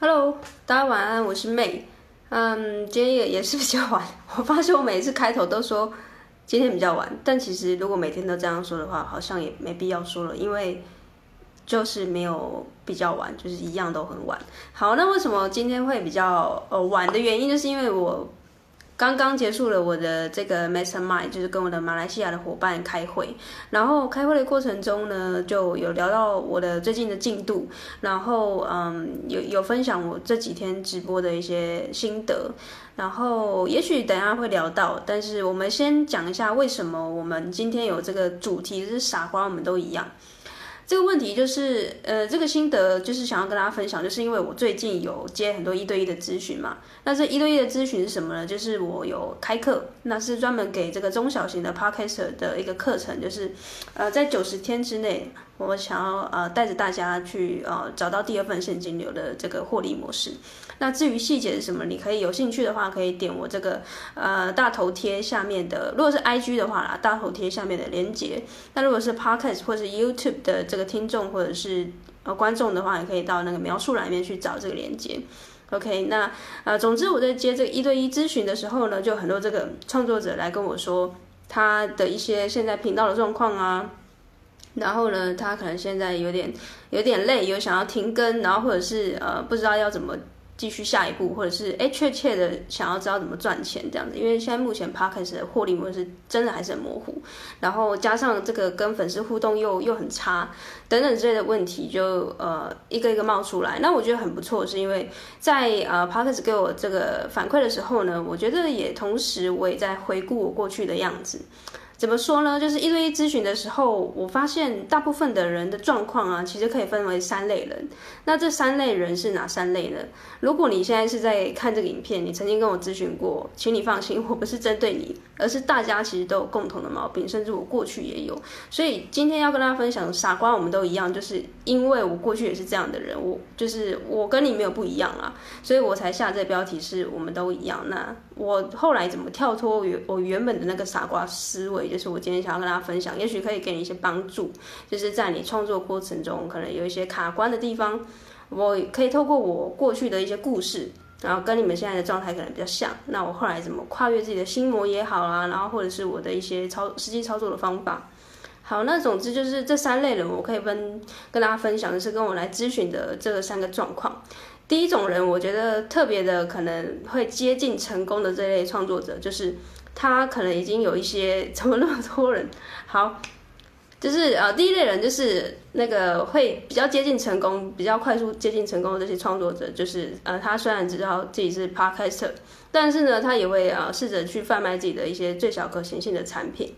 Hello，大家晚安，我是妹。嗯，今天也也是比较晚。我发现我每次开头都说今天比较晚，但其实如果每天都这样说的话，好像也没必要说了，因为就是没有比较晚，就是一样都很晚。好，那为什么今天会比较呃晚的原因，就是因为我。刚刚结束了我的这个 Mastermind，就是跟我的马来西亚的伙伴开会，然后开会的过程中呢，就有聊到我的最近的进度，然后嗯，有有分享我这几天直播的一些心得，然后也许等下会聊到，但是我们先讲一下为什么我们今天有这个主题是傻瓜，我们都一样。这个问题就是，呃，这个心得就是想要跟大家分享，就是因为我最近有接很多一对一的咨询嘛。那这一对一的咨询是什么呢？就是我有开课，那是专门给这个中小型的 Podcaster 的一个课程，就是，呃，在九十天之内，我想要呃带着大家去呃找到第二份现金流的这个获利模式。那至于细节是什么，你可以有兴趣的话，可以点我这个呃大头贴下面的，如果是 IG 的话啦，大头贴下面的链接。那如果是 Podcast 或是 YouTube 的这个听众或者是呃观众的话，也可以到那个描述栏里面去找这个链接。OK，那呃总之我在接这个一对一咨询的时候呢，就很多这个创作者来跟我说他的一些现在频道的状况啊，然后呢，他可能现在有点有点累，有想要停更，然后或者是呃不知道要怎么。继续下一步，或者是哎，确切的想要知道怎么赚钱这样子，因为现在目前 Podcast 的获利模式真的还是很模糊，然后加上这个跟粉丝互动又又很差，等等之类的问题就呃一个一个冒出来。那我觉得很不错，是因为在呃 Podcast 给我这个反馈的时候呢，我觉得也同时我也在回顾我过去的样子。怎么说呢？就是一对一咨询的时候，我发现大部分的人的状况啊，其实可以分为三类人。那这三类人是哪三类呢？如果你现在是在看这个影片，你曾经跟我咨询过，请你放心，我不是针对你，而是大家其实都有共同的毛病，甚至我过去也有。所以今天要跟大家分享，傻瓜我们都一样，就是因为我过去也是这样的人，我就是我跟你没有不一样啊，所以我才下这标题是我们都一样。那我后来怎么跳脱原我原本的那个傻瓜思维？就是我今天想要跟大家分享，也许可以给你一些帮助，就是在你创作过程中可能有一些卡关的地方，我可以透过我过去的一些故事，然后跟你们现在的状态可能比较像。那我后来怎么跨越自己的心魔也好啦，然后或者是我的一些操实际操作的方法。好，那总之就是这三类人，我可以分跟大家分享的是跟我来咨询的这三个状况。第一种人，我觉得特别的可能会接近成功的这类创作者，就是。他可能已经有一些，怎么那么多人？好，就是呃，第一类人就是那个会比较接近成功、比较快速接近成功的这些创作者，就是呃，他虽然知道自己是 Podcaster，但是呢，他也会、呃、试着去贩卖自己的一些最小可行性的产品。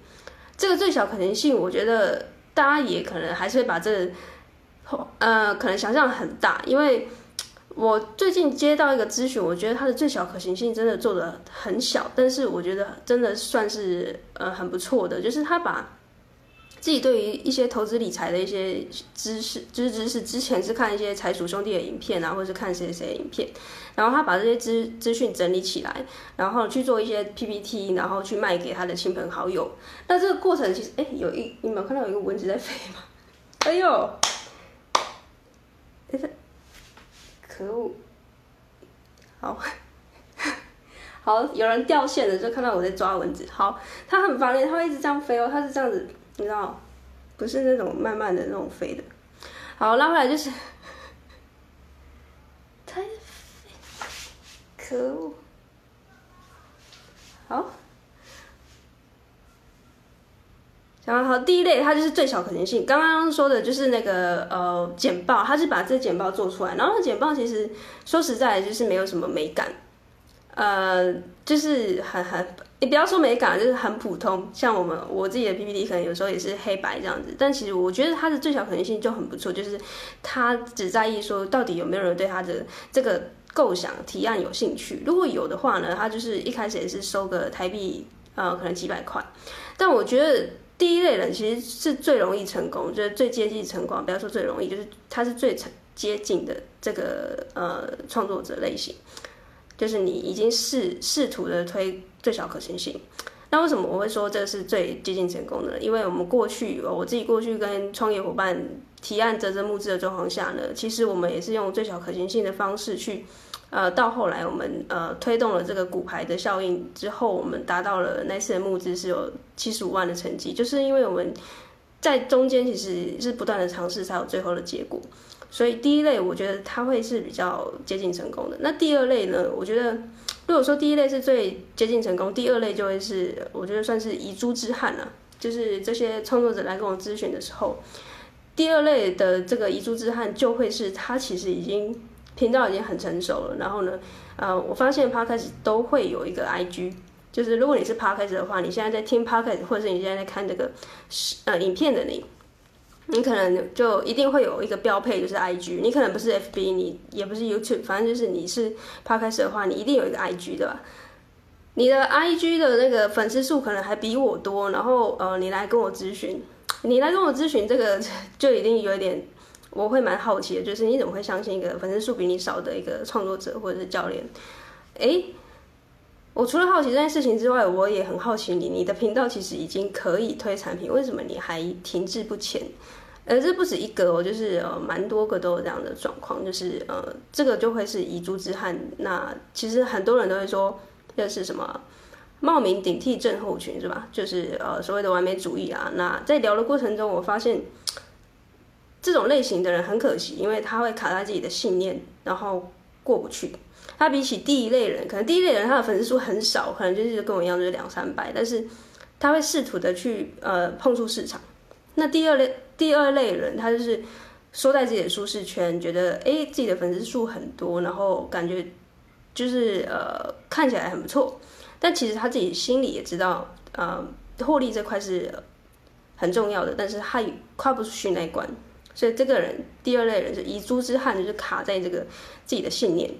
这个最小可行性，我觉得大家也可能还是会把这个，呃，可能想象很大，因为。我最近接到一个咨询，我觉得它的最小可行性真的做的很小，但是我觉得真的算是呃很不错的，就是他把自己对于一些投资理财的一些知识，知知识之前是看一些财鼠兄弟的影片啊，或者是看谁谁的影片，然后他把这些资资讯整理起来，然后去做一些 PPT，然后去卖给他的亲朋好友。那这个过程其实，哎，有一你们有看到有一个蚊子在飞吗？哎呦，可恶！好，好，有人掉线了，就看到我在抓蚊子。好，它很烦人，它会一直这样飞哦，它是这样子，你知道，不是那种慢慢的那种飞的。好，拉回来就是，它可恶，好。然后第一类，它就是最小可行性。刚刚说的就是那个呃简报，它是把这简报做出来，然后简报其实说实在就是没有什么美感，呃，就是很很，你不要说美感，就是很普通。像我们我自己的 PPT 可能有时候也是黑白这样子，但其实我觉得它的最小可能性就很不错，就是它只在意说到底有没有人对它的这个构想提案有兴趣。如果有的话呢，它就是一开始也是收个台币呃可能几百块，但我觉得。第一类人其实是最容易成功，就是最接近成功。不要说最容易，就是他是最成接近的这个呃创作者类型，就是你已经试试图的推最小可行性。那为什么我会说这是最接近成功的？因为我们过去，我自己过去跟创业伙伴提案啧啧募资的状况下呢，其实我们也是用最小可行性的方式去，呃，到后来我们呃推动了这个骨牌的效应之后，我们达到了那次的募资是有七十五万的成绩，就是因为我们在中间其实是不断的尝试才有最后的结果。所以第一类我觉得它会是比较接近成功的。那第二类呢？我觉得如果说第一类是最接近成功，第二类就会是我觉得算是遗珠之憾了。就是这些创作者来跟我咨询的时候，第二类的这个遗珠之憾就会是他其实已经频道已经很成熟了。然后呢，呃，我发现 Podcast 都会有一个 IG，就是如果你是 Podcast 的话，你现在在听 Podcast，或者是你现在在看这个呃影片的你。你可能就一定会有一个标配，就是 IG。你可能不是 FB，你也不是 YouTube，反正就是你是 Podcast 的话，你一定有一个 IG 对吧？你的 IG 的那个粉丝数可能还比我多，然后呃，你来跟我咨询，你来跟我咨询这个 就一定有一点，我会蛮好奇的，就是你怎么会相信一个粉丝数比你少的一个创作者或者是教练？诶，我除了好奇这件事情之外，我也很好奇你，你的频道其实已经可以推产品，为什么你还停滞不前？呃，这不止一个哦，就是呃，蛮多个都有这样的状况，就是呃，这个就会是遗珠之憾。那其实很多人都会说，这是什么冒名顶替症候群是吧？就是呃，所谓的完美主义啊。那在聊的过程中，我发现这种类型的人很可惜，因为他会卡在自己的信念，然后过不去。他比起第一类人，可能第一类人他的粉丝数很少，可能就是跟我一样，就是两三百，但是他会试图的去呃碰触市场。那第二类。第二类人，他就是缩在自己的舒适圈，觉得哎，自己的粉丝数很多，然后感觉就是呃看起来很不错，但其实他自己心里也知道，呃，获利这块是很重要的，但是他跨不出去那一关，所以这个人第二类人是遗珠之憾，就是卡在这个自己的信念。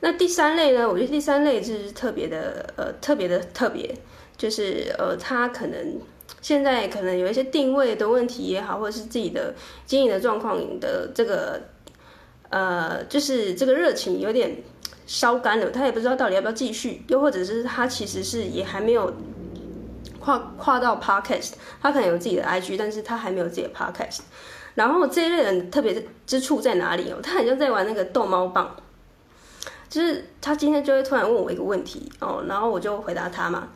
那第三类呢？我觉得第三类就是特别的呃特别的特别，就是呃他可能。现在可能有一些定位的问题也好，或者是自己的经营的状况的这个，呃，就是这个热情有点烧干了，他也不知道到底要不要继续，又或者是他其实是也还没有跨跨到 Podcast，他可能有自己的 IG，但是他还没有自己的 Podcast。然后这一类人特别之处在哪里哦？他好像在玩那个逗猫棒，就是他今天就会突然问我一个问题哦，然后我就回答他嘛。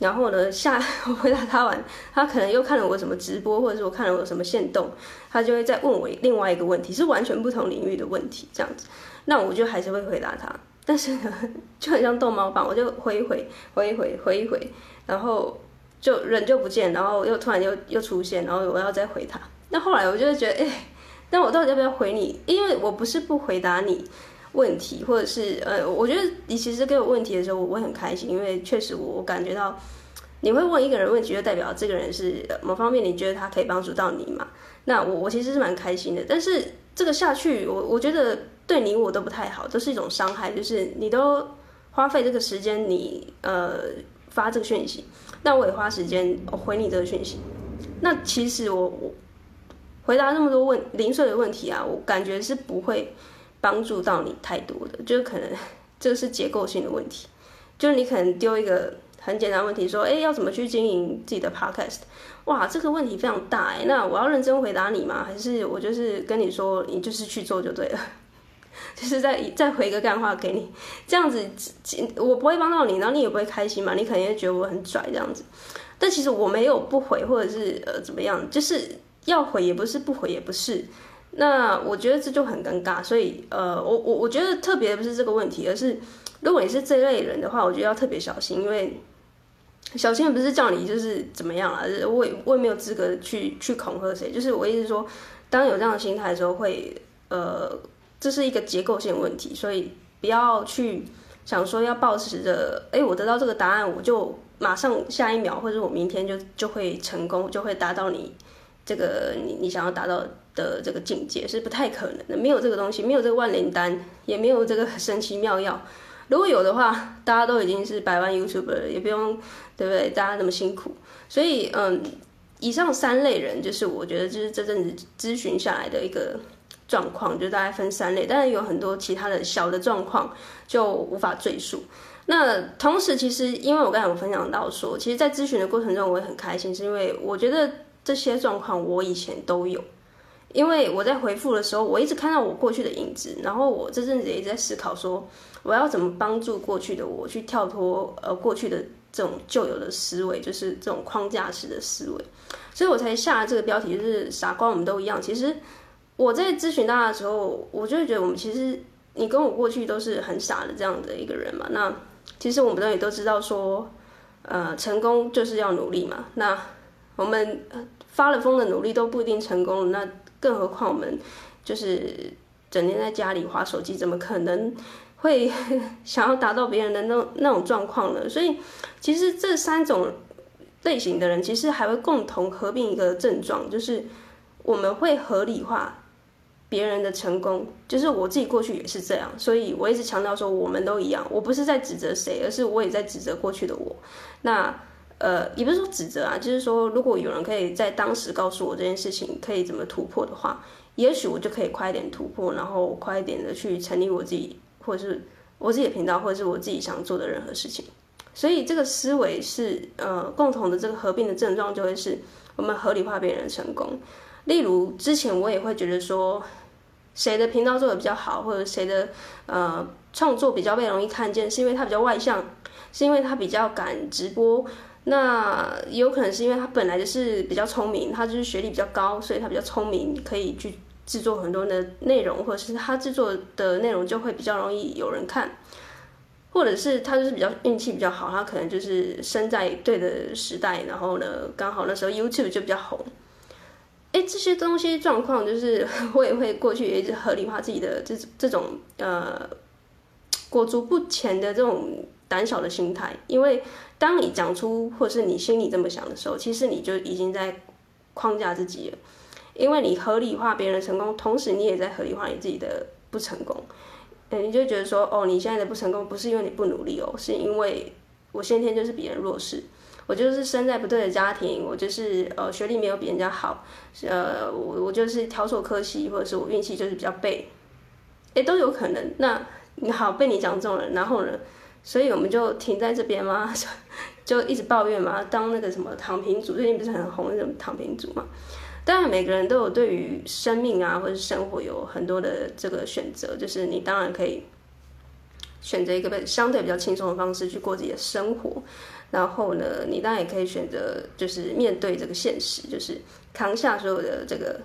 然后呢，下我回答他完，他可能又看了我什么直播，或者是我看了我什么限动，他就会再问我另外一个问题，是完全不同领域的问题，这样子，那我就还是会回答他，但是呢，就很像逗猫棒，我就回一回，回一回，回一回，然后就人就不见，然后又突然又又出现，然后我要再回他，那后来我就会觉得，哎，那我到底要不要回你？因为我不是不回答你。问题，或者是呃，我觉得你其实给我问题的时候，我会很开心，因为确实我感觉到你会问一个人问题，就代表这个人是某方面你觉得他可以帮助到你嘛。那我我其实是蛮开心的，但是这个下去，我我觉得对你我都不太好，都是一种伤害。就是你都花费这个时间，你呃发这个讯息，那我也花时间回你这个讯息。那其实我我回答那么多问零碎的问题啊，我感觉是不会。帮助到你太多的，就是可能 这个是结构性的问题，就是你可能丢一个很简单问题，说，哎，要怎么去经营自己的 podcast？哇，这个问题非常大哎，那我要认真回答你吗？还是我就是跟你说，你就是去做就对了，就是再再回一个干话给你，这样子我不会帮到你，然后你也不会开心嘛，你肯定会觉得我很拽这样子，但其实我没有不回，或者是呃怎么样，就是要回也不是，不回也不是。那我觉得这就很尴尬，所以呃，我我我觉得特别不是这个问题，而是如果你是这类人的话，我觉得要特别小心，因为小心不是叫你就是怎么样啊，我我也没有资格去去恐吓谁，就是我意思说，当有这样的心态的时候会，呃，这是一个结构性问题，所以不要去想说要抱持着，哎，我得到这个答案，我就马上下一秒或者我明天就就会成功，就会达到你这个你你想要达到的这个境界是不太可能的，没有这个东西，没有这个万灵丹，也没有这个神奇妙药。如果有的话，大家都已经是百万 YouTuber 了，也不用，对不对？大家那么辛苦。所以，嗯，以上三类人，就是我觉得就是这阵子咨询下来的一个状况，就大概分三类，当然有很多其他的小的状况就无法赘述。那同时，其实因为我刚才有分享到说，其实，在咨询的过程中，我也很开心，是因为我觉得这些状况我以前都有。因为我在回复的时候，我一直看到我过去的影子，然后我这阵子也一直在思考说，我要怎么帮助过去的我去跳脱呃过去的这种旧有的思维，就是这种框架式的思维，所以我才下了这个标题，就是傻瓜我们都一样。其实我在咨询大家的时候，我就会觉得我们其实你跟我过去都是很傻的这样的一个人嘛。那其实我们都也都知道说，呃，成功就是要努力嘛。那我们发了疯的努力都不一定成功，那。更何况我们就是整天在家里滑手机，怎么可能会 想要达到别人的那那种状况呢？所以，其实这三种类型的人，其实还会共同合并一个症状，就是我们会合理化别人的成功。就是我自己过去也是这样，所以我一直强调说，我们都一样。我不是在指责谁，而是我也在指责过去的我。那。呃，也不是说指责啊，就是说，如果有人可以在当时告诉我这件事情可以怎么突破的话，也许我就可以快一点突破，然后快一点的去成立我自己，或者是我自己的频道，或者是我自己想做的任何事情。所以这个思维是呃共同的这个合并的症状，就会是我们合理化别人的成功。例如之前我也会觉得说，谁的频道做的比较好，或者谁的呃创作比较被容易看见，是因为他比较外向，是因为他比较敢直播。那也有可能是因为他本来就是比较聪明，他就是学历比较高，所以他比较聪明，可以去制作很多的内容，或者是他制作的内容就会比较容易有人看，或者是他就是比较运气比较好，他可能就是生在对的时代，然后呢，刚好那时候 YouTube 就比较红。哎，这些东西状况就是我也会过去一直合理化自己的这这种呃裹足不前的这种胆小的心态，因为。当你讲出，或是你心里这么想的时候，其实你就已经在框架自己了，因为你合理化别人成功，同时你也在合理化你自己的不成功。嗯，你就觉得说，哦，你现在的不成功不是因为你不努力哦，是因为我先天就是比人弱势，我就是生在不对的家庭，我就是呃学历没有比人家好，呃我我就是挑错科系，或者是我运气就是比较背，哎都有可能。那你好被你讲中了，然后呢？所以我们就停在这边吗？就一直抱怨嘛？当那个什么躺平族，最近不是很红那种躺平族嘛？当然，每个人都有对于生命啊，或者是生活有很多的这个选择。就是你当然可以选择一个相对比较轻松的方式去过自己的生活。然后呢，你当然也可以选择就是面对这个现实，就是扛下所有的这个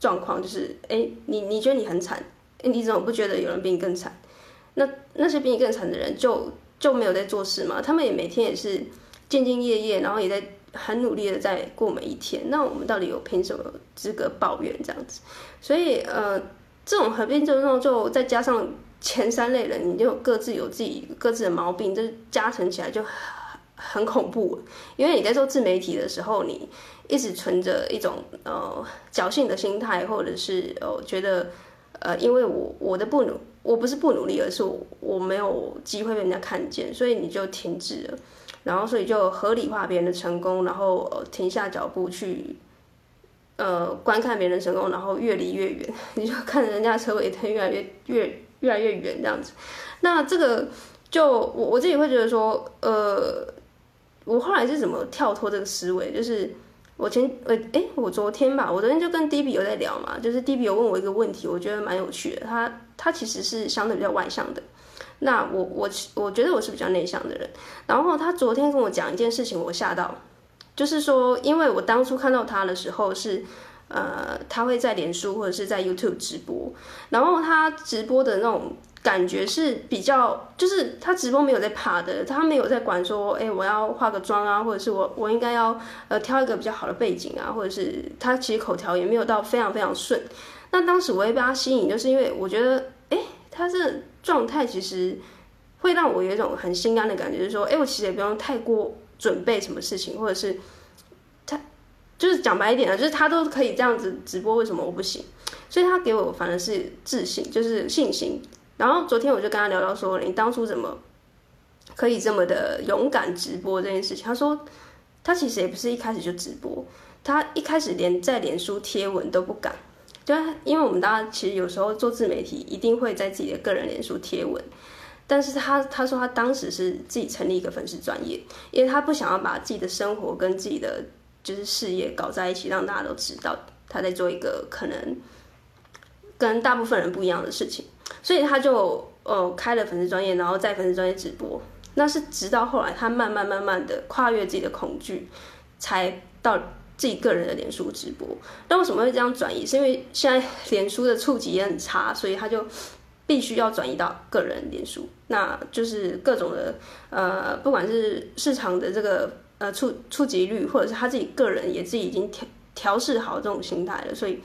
状况。就是哎，你你觉得你很惨，你怎么不觉得有人比你更惨？那那些比你更惨的人就。就没有在做事嘛？他们也每天也是兢兢业业，然后也在很努力的在过每一天。那我们到底有凭什么资格抱怨这样子？所以呃，这种合并症状就再加上前三类人，你就各自有自己各自的毛病，这加成起来就很很恐怖。因为你在做自媒体的时候，你一直存着一种呃侥幸的心态，或者是呃觉得呃因为我我的不努。我不是不努力，而是我我没有机会被人家看见，所以你就停滞了，然后所以就合理化别人的成功，然后停下脚步去，呃，观看别人成功，然后越离越远，你就看人家车尾灯越来越越越来越远这样子。那这个就我我自己会觉得说，呃，我后来是怎么跳脱这个思维，就是。我前我诶，我昨天吧，我昨天就跟 D B 有在聊嘛，就是 D B 有问我一个问题，我觉得蛮有趣的。他他其实是相对比较外向的，那我我我觉得我是比较内向的人。然后他昨天跟我讲一件事情，我吓到，就是说，因为我当初看到他的时候是，呃，他会在脸书或者是在 YouTube 直播，然后他直播的那种。感觉是比较，就是他直播没有在怕的，他没有在管说，哎，我要化个妆啊，或者是我我应该要呃挑一个比较好的背景啊，或者是他其实口条也没有到非常非常顺。那当时我也被他吸引，就是因为我觉得，哎，他这状态其实会让我有一种很心安的感觉，就是说，哎，我其实也不用太过准备什么事情，或者是就是讲白一点啊，就是他都可以这样子直播，为什么我不行？所以他给我反而是自信，就是信心。然后昨天我就跟他聊到说，你当初怎么可以这么的勇敢直播这件事情？他说他其实也不是一开始就直播，他一开始连在脸书贴文都不敢，就因为我们大家其实有时候做自媒体一定会在自己的个人脸书贴文，但是他他说他当时是自己成立一个粉丝专业，因为他不想要把自己的生活跟自己的就是事业搞在一起，让大家都知道他在做一个可能。跟大部分人不一样的事情，所以他就呃开了粉丝专业，然后在粉丝专业直播。那是直到后来他慢慢慢慢的跨越自己的恐惧，才到自己个人的脸书直播。那为什么会这样转移？是因为现在 脸书的触及也很差，所以他就必须要转移到个人脸书。那就是各种的呃，不管是市场的这个呃触触及率，或者是他自己个人也自己已经调调试好这种心态了，所以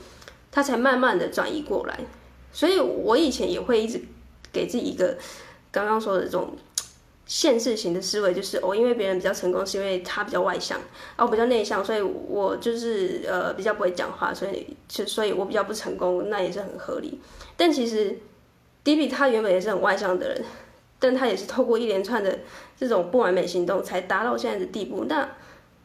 他才慢慢的转移过来。所以我以前也会一直给自己一个刚刚说的这种。限制型的思维就是我、哦，因为别人比较成功，是因为他比较外向，而我比较内向，所以我就是呃比较不会讲话，所以就所以我比较不成功，那也是很合理。但其实迪比他原本也是很外向的人，但他也是透过一连串的这种不完美行动才达到现在的地步。那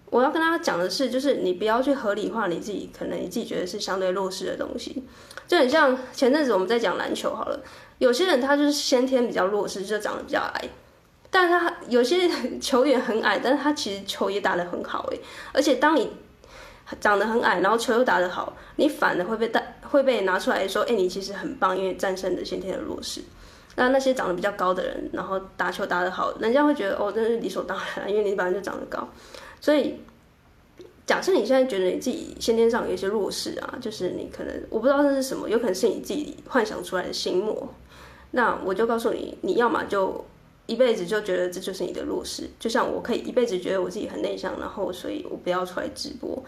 我要跟他讲的是，就是你不要去合理化你自己，可能你自己觉得是相对弱势的东西，就很像前阵子我们在讲篮球好了，有些人他就是先天比较弱势，就长得比较矮。但他有些 球员很矮，但是他其实球也打得很好诶。而且当你长得很矮，然后球又打得好，你反而会被带会被拿出来说，哎，你其实很棒，因为战胜了先天的弱势。那那些长得比较高的人，然后打球打得好，人家会觉得哦，真是理所当然，因为你本来就长得高。所以假设你现在觉得你自己先天上有一些弱势啊，就是你可能我不知道这是什么，有可能是你自己幻想出来的心魔。那我就告诉你，你要么就。一辈子就觉得这就是你的弱势，就像我可以一辈子觉得我自己很内向，然后所以我不要出来直播，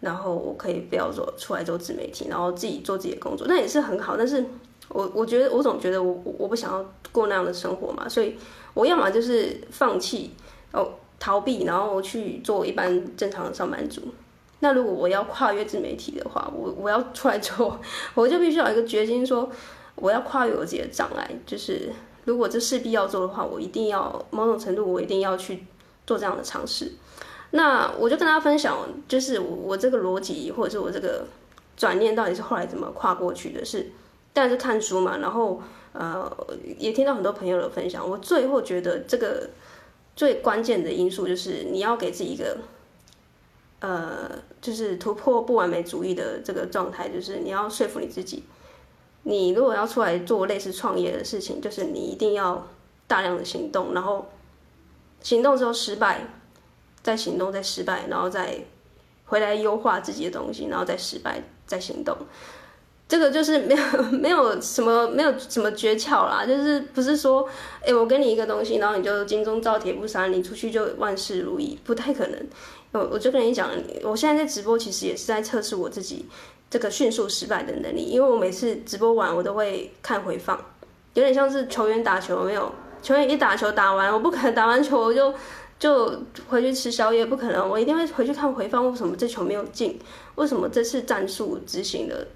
然后我可以不要做出来做自媒体，然后自己做自己的工作，那也是很好。但是我我觉得我总觉得我我不想要过那样的生活嘛，所以我要么就是放弃哦逃避，然后去做一般正常的上班族。那如果我要跨越自媒体的话，我我要出来做，我就必须要有一个决心，说我要跨越我自己的障碍，就是。如果这势必要做的话，我一定要某种程度，我一定要去做这样的尝试。那我就跟大家分享，就是我我这个逻辑，或者是我这个转念，到底是后来怎么跨过去的？是，但是看书嘛。然后呃，也听到很多朋友的分享。我最后觉得这个最关键的因素，就是你要给自己一个呃，就是突破不完美主义的这个状态，就是你要说服你自己。你如果要出来做类似创业的事情，就是你一定要大量的行动，然后行动之后失败，再行动再失败，然后再回来优化自己的东西，然后再失败再行动。这个就是没有 没有什么没有什么诀窍啦，就是不是说，哎，我给你一个东西，然后你就金钟罩铁布衫，你出去就万事如意，不太可能。我我就跟你讲，我现在在直播，其实也是在测试我自己。这个迅速失败的能力，因为我每次直播完，我都会看回放，有点像是球员打球，没有球员一打球打完，我不可能打完球我就就回去吃宵夜，不可能，我一定会回去看回放，为什么这球没有进？为什么这次战术执行的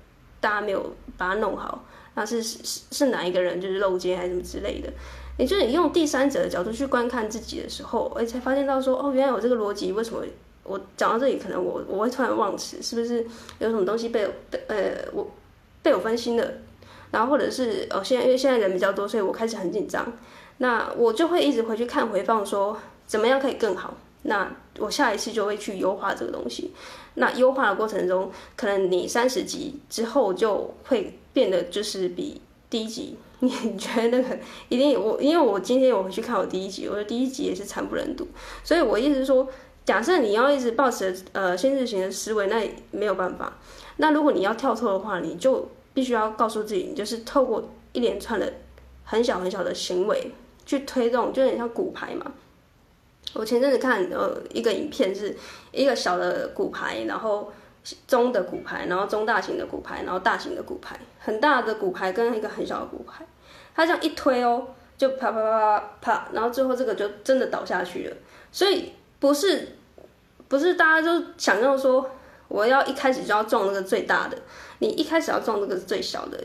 大家没有把它弄好？那是是是哪一个人就是漏接还是什么之类的？也就是你用第三者的角度去观看自己的时候，我才发现到说，哦，原来有这个逻辑，为什么？我讲到这里，可能我我会突然忘词，是不是有什么东西被呃我被我分心了？然后或者是哦，现在因为现在人比较多，所以我开始很紧张。那我就会一直回去看回放，说怎么样可以更好。那我下一次就会去优化这个东西。那优化的过程中，可能你三十级之后就会变得就是比第一集，你觉得那个一定我因为我今天我回去看我第一集，我的第一集也是惨不忍睹，所以我意思是说。假设你要一直抱持呃限制型的思维，那没有办法。那如果你要跳脱的话，你就必须要告诉自己，你就是透过一连串的很小很小的行为去推动，就有点像骨牌嘛。我前阵子看呃一个影片，是一个小的骨牌，然后中的骨牌，然后中大型的骨牌，然后大型的骨牌，很大的骨牌跟一个很小的骨牌，它这样一推哦，就啪啪啪啪啪，然后最后这个就真的倒下去了。所以不是。不是大家都想要说，我要一开始就要撞那个最大的，你一开始要撞那个最小的，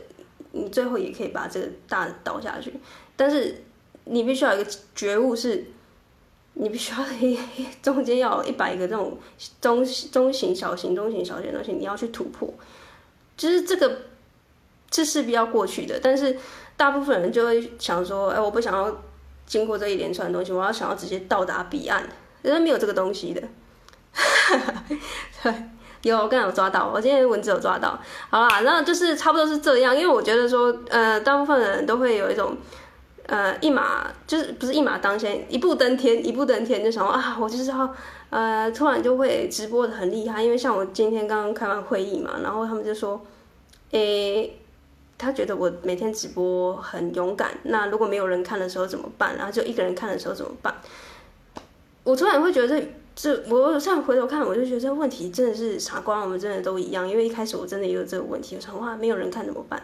你最后也可以把这个大的倒下去。但是你必须要有一个觉悟，是，你必须要一中间要一百个这种中中型、小型、中型、小型的东西，你要去突破。就是这个是势必要过去的，但是大部分人就会想说，哎，我不想要经过这一连串的东西，我要想要直接到达彼岸，人家没有这个东西的。对，有，我刚才有抓到，我今天文字有抓到。好啦，那就是差不多是这样，因为我觉得说，呃，大部分人都会有一种，呃，一马就是不是一马当先，一步登天，一步登天，就想说啊，我就是要，呃，突然就会直播的很厉害，因为像我今天刚刚开完会议嘛，然后他们就说，诶、他觉得我每天直播很勇敢，那如果没有人看的时候怎么办？然后就一个人看的时候怎么办？我突然会觉得这这，我现在回头看，我就觉得这个问题真的是傻瓜，我们真的都一样。因为一开始我真的也有这个问题，我想哇，没有人看怎么办？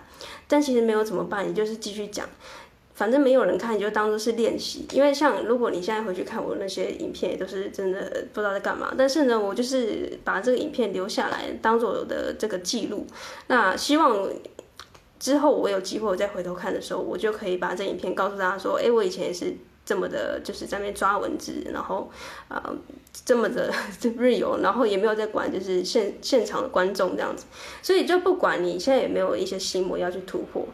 但其实没有怎么办，你就是继续讲，反正没有人看，就当做是练习。因为像如果你现在回去看我那些影片，也都是真的不知道在干嘛。但是呢，我就是把这个影片留下来，当做我的这个记录。那希望。之后我有机会再回头看的时候，我就可以把这影片告诉大家说，哎，我以前也是这么的，就是在那边抓文字，然后啊、呃、这么的 real，然后也没有在管就是现现场的观众这样子，所以就不管你现在有没有一些心魔要去突破，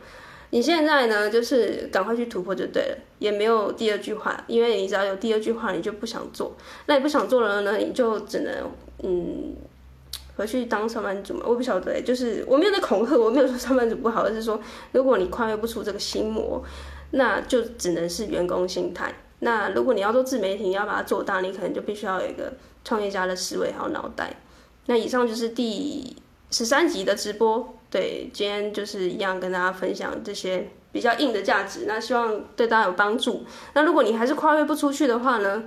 你现在呢就是赶快去突破就对了，也没有第二句话，因为你只要有第二句话，你就不想做，那你不想做了呢，你就只能嗯。回去当上班族嘛，我不晓得，就是我没有在恐吓，我没有说上班族不好，而是说如果你跨越不出这个心魔，那就只能是员工心态。那如果你要做自媒体，你要把它做大，你可能就必须要有一个创业家的思维还有脑袋。那以上就是第十三集的直播，对，今天就是一样跟大家分享这些比较硬的价值，那希望对大家有帮助。那如果你还是跨越不出去的话呢？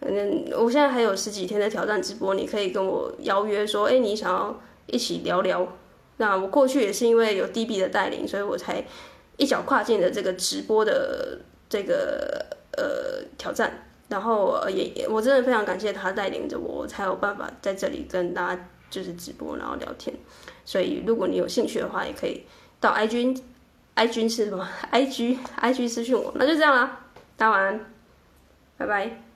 嗯，我现在还有十几天的挑战直播，你可以跟我邀约说，哎，你想要一起聊聊。那我过去也是因为有 DB 的带领，所以我才一脚跨进了这个直播的这个呃挑战。然后也我真的非常感谢他带领着我，我才有办法在这里跟大家就是直播，然后聊天。所以如果你有兴趣的话，也可以到 IG，IG 是什么？IG IG 私讯我。那就这样啦，大家晚安，拜拜。